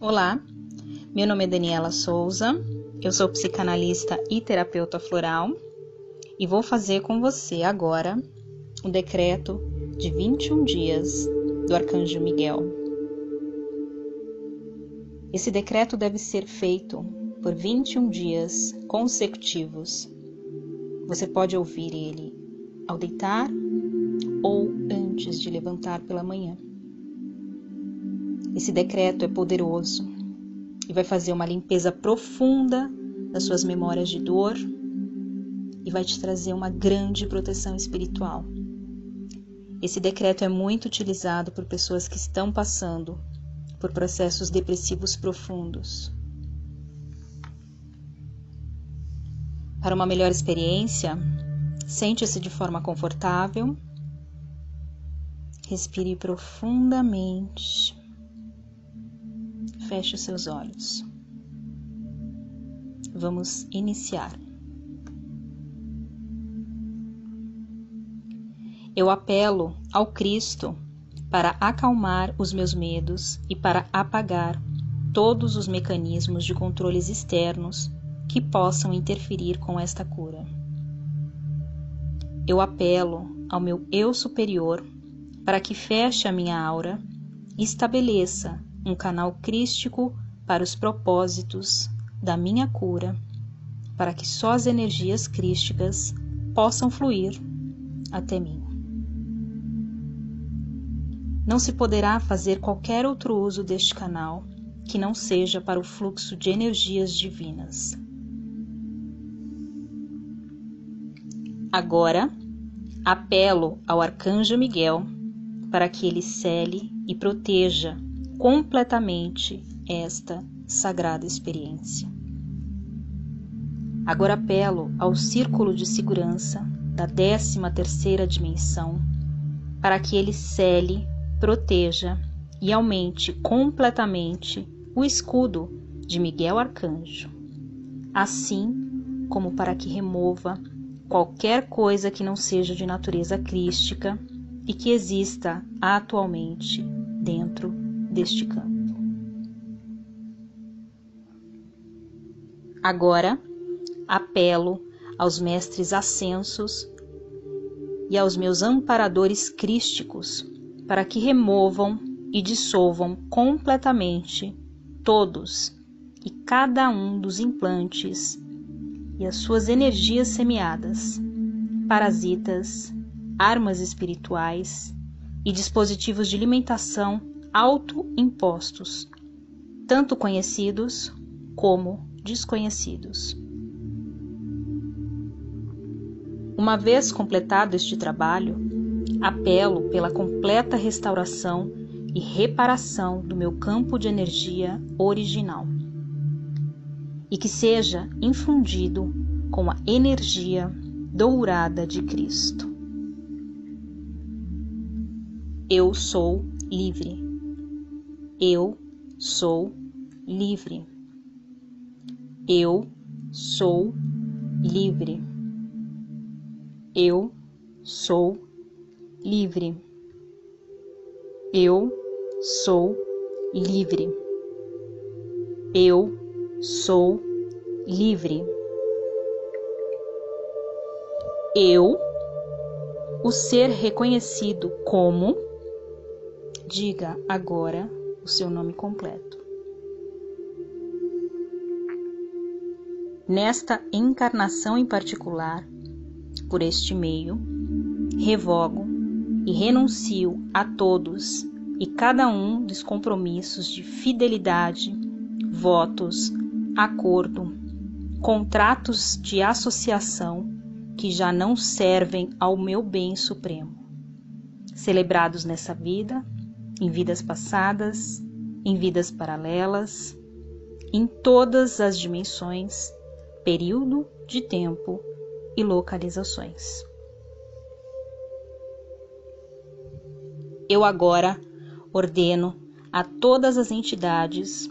Olá, meu nome é Daniela Souza, eu sou psicanalista e terapeuta floral e vou fazer com você agora o decreto de 21 dias do Arcanjo Miguel. Esse decreto deve ser feito por 21 dias consecutivos. Você pode ouvir ele ao deitar ou antes de levantar pela manhã. Esse decreto é poderoso e vai fazer uma limpeza profunda das suas memórias de dor e vai te trazer uma grande proteção espiritual. Esse decreto é muito utilizado por pessoas que estão passando por processos depressivos profundos. Para uma melhor experiência, sente-se de forma confortável, respire profundamente, feche os seus olhos. Vamos iniciar. Eu apelo ao Cristo para acalmar os meus medos e para apagar todos os mecanismos de controles externos que possam interferir com esta cura. Eu apelo ao meu eu superior para que feche a minha aura e estabeleça um canal crístico para os propósitos da minha cura, para que só as energias crísticas possam fluir até mim não se poderá fazer qualquer outro uso deste canal que não seja para o fluxo de energias divinas. Agora, apelo ao Arcanjo Miguel para que ele cele e proteja completamente esta sagrada experiência. Agora apelo ao círculo de segurança da 13 terceira dimensão para que ele cele proteja e aumente completamente o escudo de Miguel Arcanjo, assim como para que remova qualquer coisa que não seja de natureza crística e que exista atualmente dentro deste campo. Agora, apelo aos mestres ascensos e aos meus amparadores crísticos para que removam e dissolvam completamente todos e cada um dos implantes e as suas energias semeadas, parasitas, armas espirituais e dispositivos de alimentação autoimpostos, tanto conhecidos como desconhecidos. Uma vez completado este trabalho, apelo pela completa restauração e reparação do meu campo de energia original e que seja infundido com a energia dourada de Cristo. Eu sou livre. Eu sou livre. Eu sou livre. Eu sou livre. Eu sou livre. Eu sou livre. Eu, o ser reconhecido como, diga agora o seu nome completo. Nesta encarnação em particular, por este meio, revogo e renuncio a todos e cada um dos compromissos de fidelidade, votos, acordo, contratos de associação que já não servem ao meu bem supremo, celebrados nessa vida, em vidas passadas, em vidas paralelas, em todas as dimensões, período de tempo e localizações. Eu agora ordeno a todas as entidades,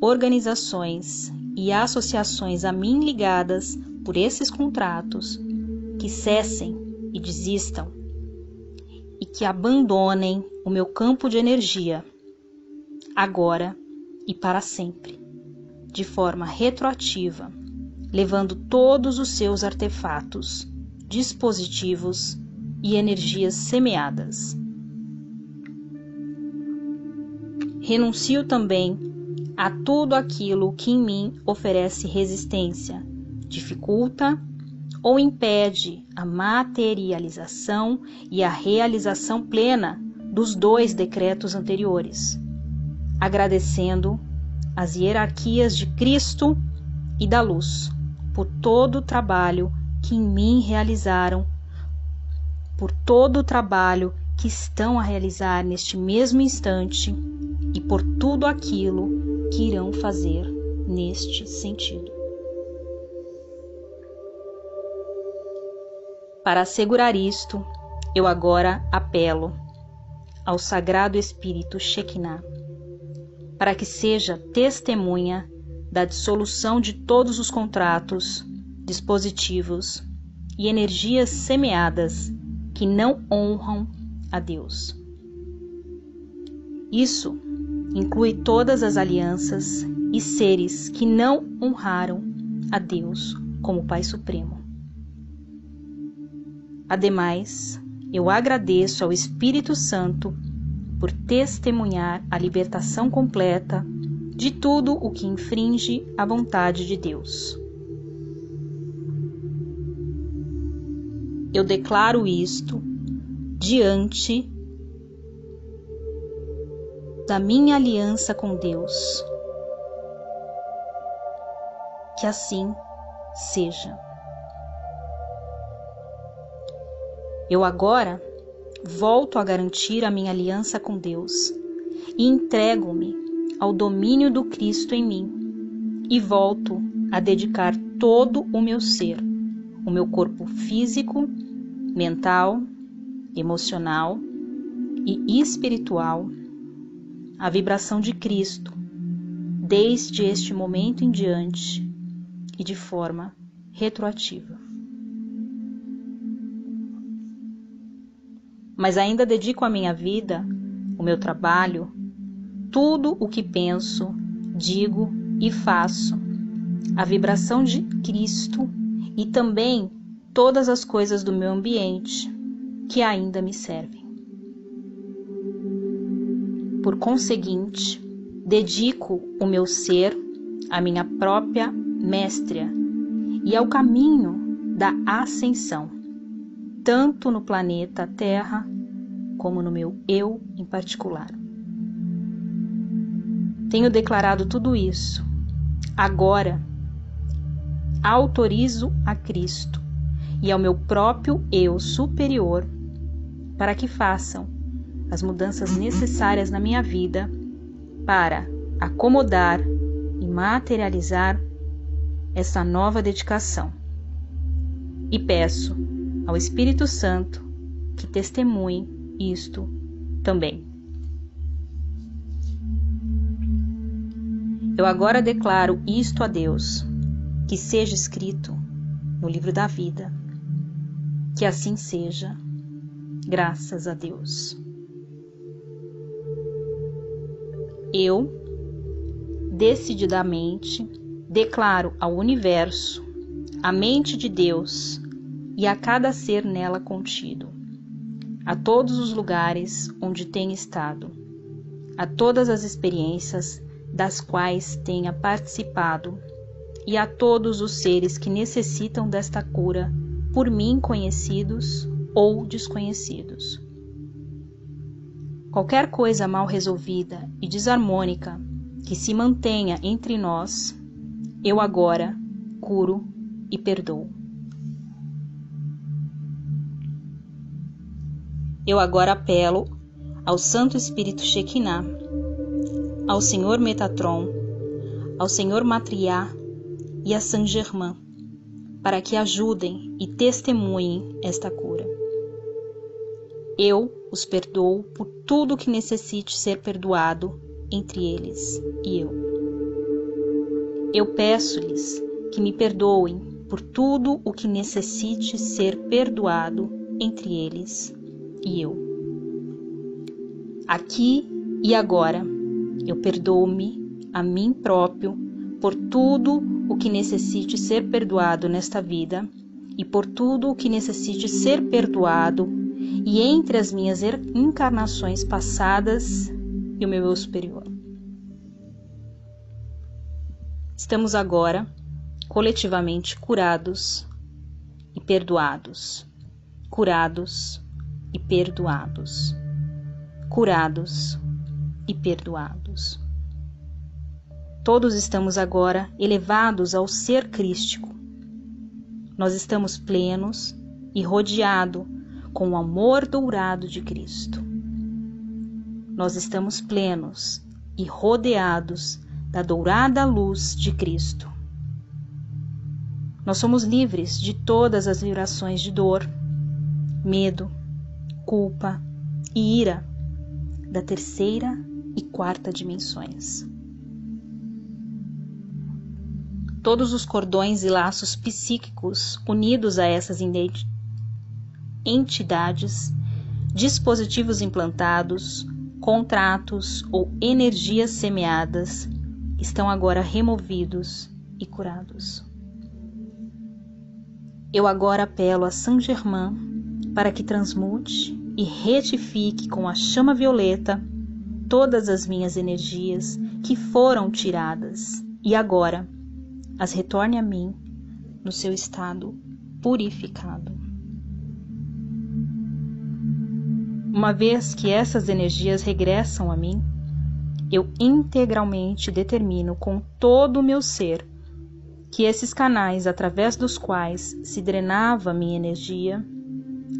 organizações e associações a mim ligadas por esses contratos que cessem e desistam e que abandonem o meu campo de energia agora e para sempre, de forma retroativa, levando todos os seus artefatos, dispositivos e energias semeadas. Renuncio também a tudo aquilo que em mim oferece resistência, dificulta ou impede a materialização e a realização plena dos dois decretos anteriores, agradecendo as hierarquias de Cristo e da luz por todo o trabalho que em mim realizaram, por todo o trabalho que estão a realizar neste mesmo instante e por tudo aquilo que irão fazer neste sentido. Para assegurar isto, eu agora apelo ao Sagrado Espírito Shekinah, para que seja testemunha da dissolução de todos os contratos, dispositivos e energias semeadas que não honram a Deus. Isso inclui todas as alianças e seres que não honraram a Deus como Pai Supremo. Ademais, eu agradeço ao Espírito Santo por testemunhar a libertação completa de tudo o que infringe a vontade de Deus. Eu declaro isto diante da minha aliança com Deus. Que assim seja. Eu agora volto a garantir a minha aliança com Deus e entrego-me ao domínio do Cristo em mim e volto a dedicar todo o meu ser, o meu corpo físico, mental, emocional e espiritual a vibração de Cristo, desde este momento em diante e de forma retroativa. Mas ainda dedico a minha vida, o meu trabalho, tudo o que penso, digo e faço, a vibração de Cristo e também todas as coisas do meu ambiente que ainda me servem. Por conseguinte, dedico o meu ser à minha própria mestria e ao caminho da ascensão, tanto no planeta Terra como no meu eu em particular. Tenho declarado tudo isso. Agora, autorizo a Cristo e ao meu próprio eu superior para que façam as mudanças necessárias na minha vida para acomodar e materializar essa nova dedicação. E peço ao Espírito Santo que testemunhe isto também. Eu agora declaro isto a Deus, que seja escrito no livro da vida. Que assim seja, graças a Deus. Eu, decididamente, declaro ao universo, à mente de Deus e a cada ser nela contido, a todos os lugares onde tenha estado, a todas as experiências das quais tenha participado e a todos os seres que necessitam desta cura, por mim conhecidos ou desconhecidos. Qualquer coisa mal resolvida e desarmônica que se mantenha entre nós, eu agora curo e perdoo. Eu agora apelo ao Santo Espírito Shekinah, ao Senhor Metatron, ao Senhor Matriá e a Saint Germain, para que ajudem e testemunhem esta cura. Eu os perdoo por tudo que necessite ser perdoado entre eles e eu. Eu peço-lhes que me perdoem por tudo o que necessite ser perdoado entre eles e eu. Aqui e agora, eu perdoo-me a mim próprio por tudo o que necessite ser perdoado nesta vida e por tudo o que necessite ser perdoado e entre as minhas encarnações passadas e o meu eu superior. Estamos agora coletivamente curados e perdoados, curados e perdoados, curados e perdoados. Todos estamos agora elevados ao ser crístico. Nós estamos plenos e rodeados com o amor dourado de Cristo. Nós estamos plenos e rodeados da dourada luz de Cristo. Nós somos livres de todas as vibrações de dor, medo, culpa e ira da terceira e quarta dimensões. Todos os cordões e laços psíquicos unidos a essas entidades, dispositivos implantados, contratos ou energias semeadas estão agora removidos e curados. Eu agora apelo a Saint Germain para que transmute e retifique com a chama violeta todas as minhas energias que foram tiradas e agora as retorne a mim no seu estado purificado. Uma vez que essas energias regressam a mim, eu integralmente determino com todo o meu ser que esses canais através dos quais se drenava minha energia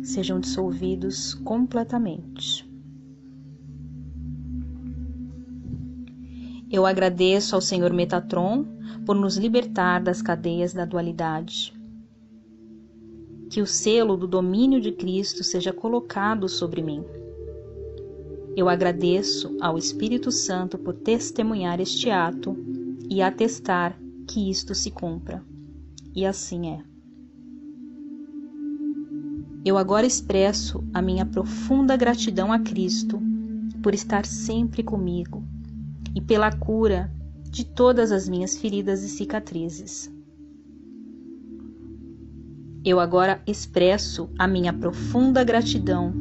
sejam dissolvidos completamente. Eu agradeço ao Senhor Metatron por nos libertar das cadeias da dualidade. Que o selo do domínio de Cristo seja colocado sobre mim. Eu agradeço ao Espírito Santo por testemunhar este ato e atestar que isto se cumpra. E assim é. Eu agora expresso a minha profunda gratidão a Cristo por estar sempre comigo e pela cura de todas as minhas feridas e cicatrizes. Eu agora expresso a minha profunda gratidão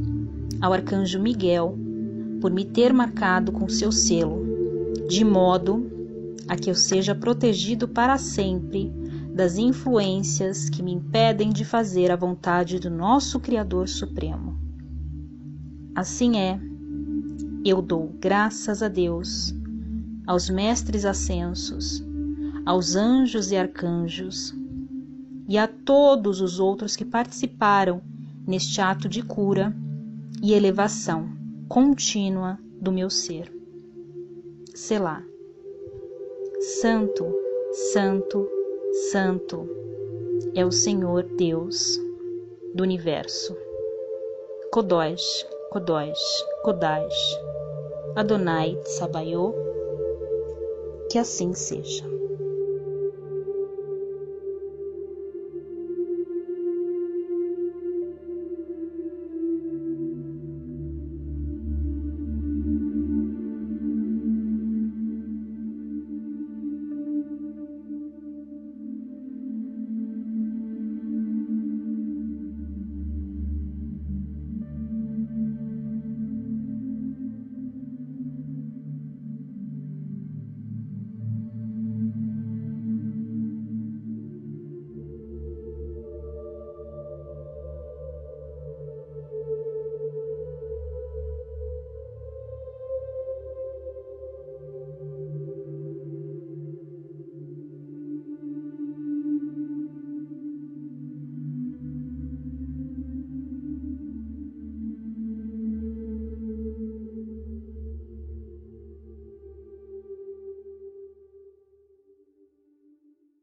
ao arcanjo Miguel por me ter marcado com seu selo, de modo a que eu seja protegido para sempre das influências que me impedem de fazer a vontade do nosso Criador Supremo. Assim é, eu dou graças a Deus aos mestres ascensos, aos anjos e arcanjos e a todos os outros que participaram neste ato de cura e elevação contínua do meu ser. Selá. Santo, Santo, Santo é o Senhor Deus do universo. Kodós, Kodós, Kodás. Adonai Sabaiô que assim seja.